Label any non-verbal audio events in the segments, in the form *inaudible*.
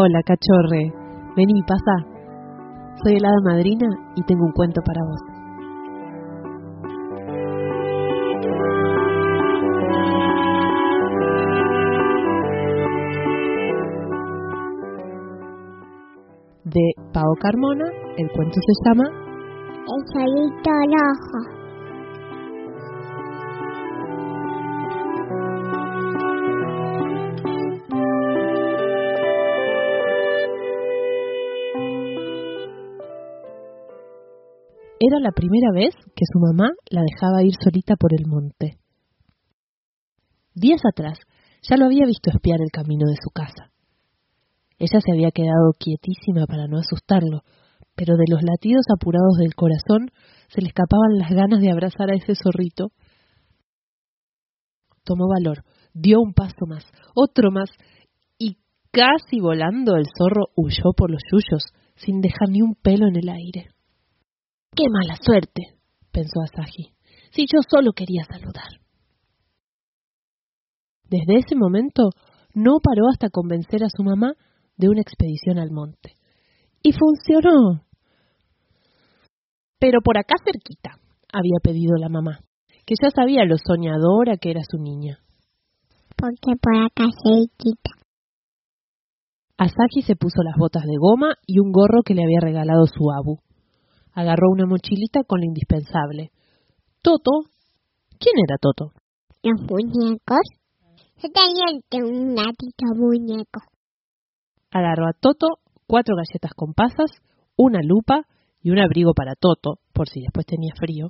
Hola, cachorre. Vení, pasa. Soy el madrina y tengo un cuento para vos. De Pao Carmona, el cuento se llama El solito rojo. Era la primera vez que su mamá la dejaba ir solita por el monte. Días atrás ya lo había visto espiar el camino de su casa. Ella se había quedado quietísima para no asustarlo, pero de los latidos apurados del corazón se le escapaban las ganas de abrazar a ese zorrito. Tomó valor, dio un paso más, otro más, y casi volando el zorro huyó por los yuyos, sin dejar ni un pelo en el aire. ¡Qué mala suerte! pensó Asahi, si yo solo quería saludar. Desde ese momento no paró hasta convencer a su mamá de una expedición al monte. Y funcionó. Pero por acá cerquita, había pedido la mamá, que ya sabía lo soñadora que era su niña. Porque por acá cerquita. Asaki se puso las botas de goma y un gorro que le había regalado su abu. Agarró una mochilita con lo indispensable. Toto. ¿Quién era Toto? Los muñecos. Yo tenía un gatito muñeco. Agarró a Toto cuatro galletas con pasas, una lupa y un abrigo para Toto, por si después tenía frío.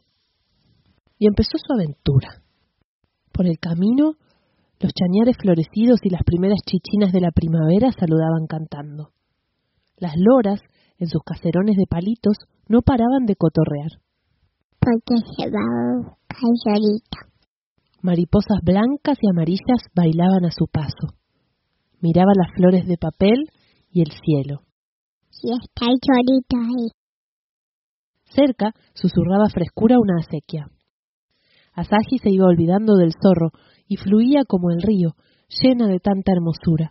Y empezó su aventura. Por el camino, los chañares florecidos y las primeras chichinas de la primavera saludaban cantando. Las loras, en sus caserones de palitos, no paraban de cotorrear. Porque se va a buscar solita. Mariposas blancas y amarillas bailaban a su paso. Miraba las flores de papel y el cielo. Y está el solito ahí. Cerca susurraba frescura una acequia. Asahi se iba olvidando del zorro y fluía como el río, llena de tanta hermosura.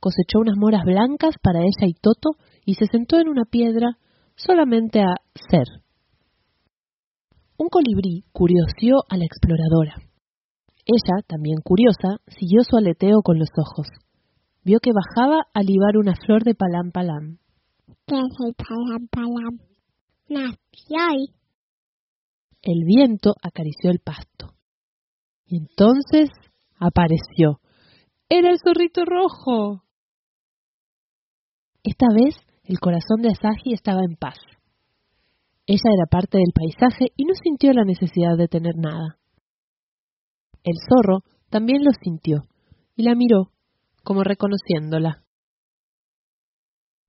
Cosechó unas moras blancas para ella y Toto y se sentó en una piedra solamente a ser. Un colibrí curiosió a la exploradora. Ella, también curiosa, siguió su aleteo con los ojos. Vio que bajaba a libar una flor de palam palam. ¿Qué es el palam palam? Flor. El viento acarició el pasto. Y entonces apareció. Era el zorrito rojo. Esta vez el corazón de Asahi estaba en paz. Ella era parte del paisaje y no sintió la necesidad de tener nada. El zorro también lo sintió y la miró, como reconociéndola.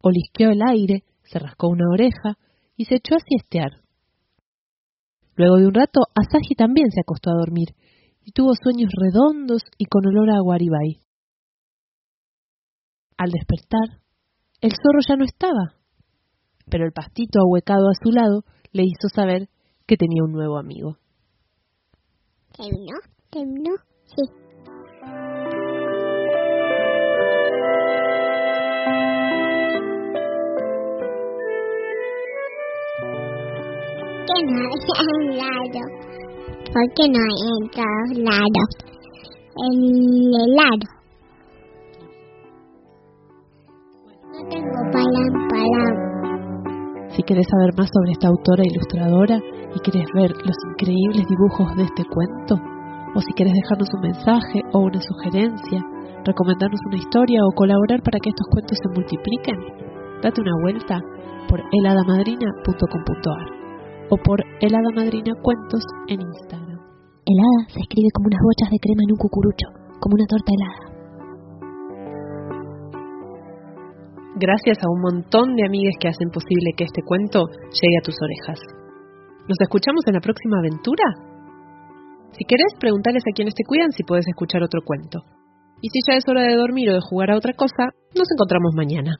Olisqueó el aire, se rascó una oreja y se echó a siestear. Luego de un rato, Asahi también se acostó a dormir y tuvo sueños redondos y con olor a guaribay. Al despertar, el zorro ya no estaba, pero el pastito ahuecado a su lado le hizo saber que tenía un nuevo amigo. ¿Terminó? ¿Terminó? Sí. *laughs* ¿Por qué no hay helado? ¿Por qué no hay en todos lados? El helado. Si querés saber más sobre esta autora ilustradora y querés ver los increíbles dibujos de este cuento, o si querés dejarnos un mensaje o una sugerencia, recomendarnos una historia o colaborar para que estos cuentos se multipliquen, date una vuelta por heladamadrina.com.ar o por heladamadrina cuentos en Instagram. Helada se escribe como unas bochas de crema en un cucurucho, como una torta helada. Gracias a un montón de amigues que hacen posible que este cuento llegue a tus orejas. ¿Nos escuchamos en la próxima aventura? Si querés, preguntales a quienes te cuidan si puedes escuchar otro cuento. Y si ya es hora de dormir o de jugar a otra cosa, nos encontramos mañana.